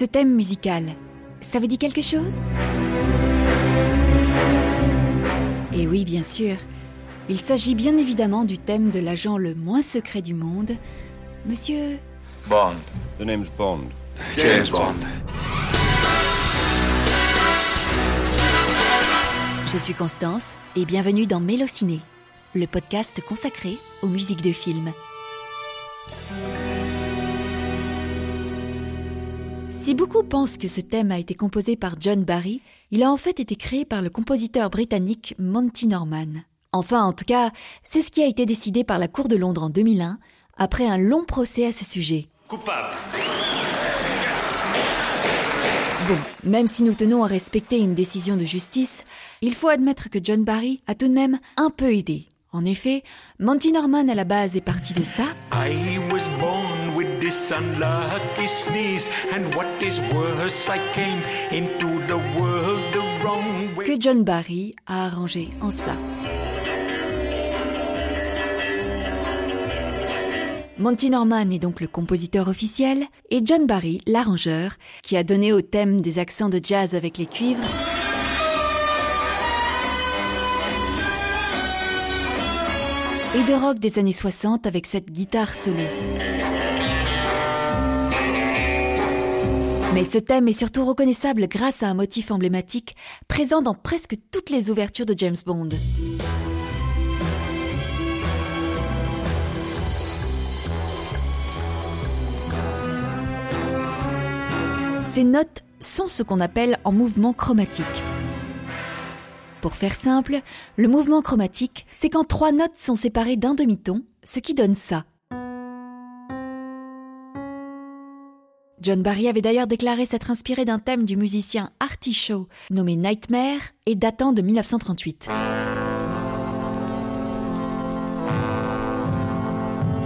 Ce thème musical, ça vous dit quelque chose? Et oui, bien sûr. Il s'agit bien évidemment du thème de l'agent le moins secret du monde, Monsieur... Bond. The name's Bond. James Bond. Je suis Constance et bienvenue dans Mélociné, le podcast consacré aux musiques de films. Si beaucoup pensent que ce thème a été composé par John Barry, il a en fait été créé par le compositeur britannique Monty Norman. Enfin, en tout cas, c'est ce qui a été décidé par la Cour de Londres en 2001, après un long procès à ce sujet. Coupable. Bon, même si nous tenons à respecter une décision de justice, il faut admettre que John Barry a tout de même un peu aidé. En effet, Monty Norman à la base est parti de ça, I was born que John Barry a arrangé en ça. Monty Norman est donc le compositeur officiel et John Barry l'arrangeur qui a donné au thème des accents de jazz avec les cuivres et de rock des années 60 avec cette guitare solo. Mais ce thème est surtout reconnaissable grâce à un motif emblématique présent dans presque toutes les ouvertures de James Bond. Ces notes sont ce qu'on appelle en mouvement chromatique. Pour faire simple, le mouvement chromatique, c'est quand trois notes sont séparées d'un demi-ton, ce qui donne ça. John Barry avait d'ailleurs déclaré s'être inspiré d'un thème du musicien Artie Shaw, nommé Nightmare et datant de 1938.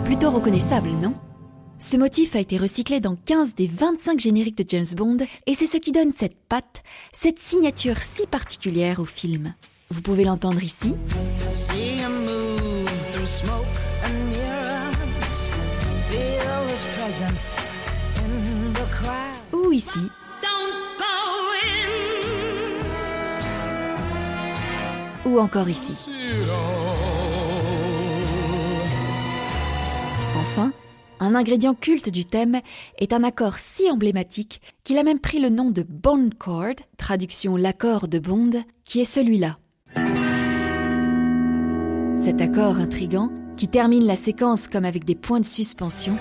Plutôt reconnaissable, non? Ce motif a été recyclé dans 15 des 25 génériques de James Bond et c'est ce qui donne cette patte, cette signature si particulière au film. Vous pouvez l'entendre ici, ou ici, ou encore ici. Enfin, un ingrédient culte du thème est un accord si emblématique qu'il a même pris le nom de Bond Chord, traduction l'accord de Bond, qui est celui-là. Cet accord intrigant, qui termine la séquence comme avec des points de suspension,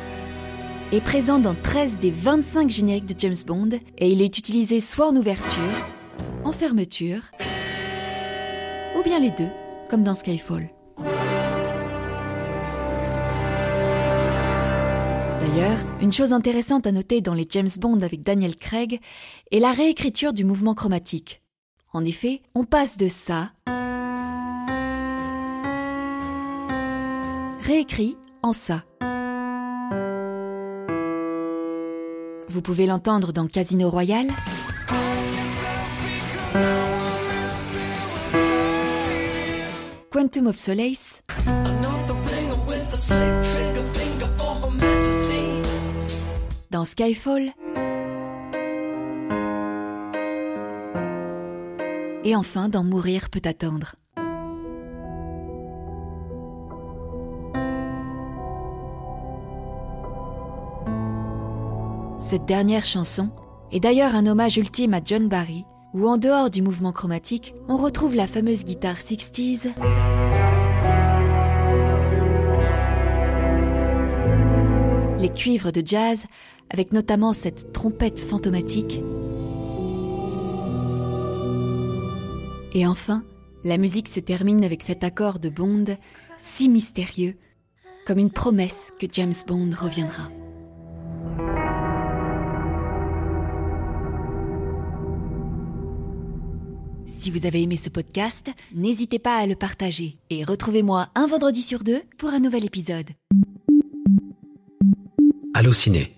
est présent dans 13 des 25 génériques de James Bond et il est utilisé soit en ouverture, en fermeture, ou bien les deux, comme dans Skyfall. D'ailleurs, une chose intéressante à noter dans les James Bond avec Daniel Craig est la réécriture du mouvement chromatique. En effet, on passe de ça réécrit en ça. Vous pouvez l'entendre dans Casino Royale, Quantum of Solace, dans Skyfall, et enfin dans Mourir peut attendre. Cette dernière chanson est d'ailleurs un hommage ultime à John Barry, où en dehors du mouvement chromatique, on retrouve la fameuse guitare 60s, les cuivres de jazz, avec notamment cette trompette fantomatique, et enfin, la musique se termine avec cet accord de Bond si mystérieux, comme une promesse que James Bond reviendra. Si vous avez aimé ce podcast, n'hésitez pas à le partager et retrouvez-moi un vendredi sur deux pour un nouvel épisode. Allociné,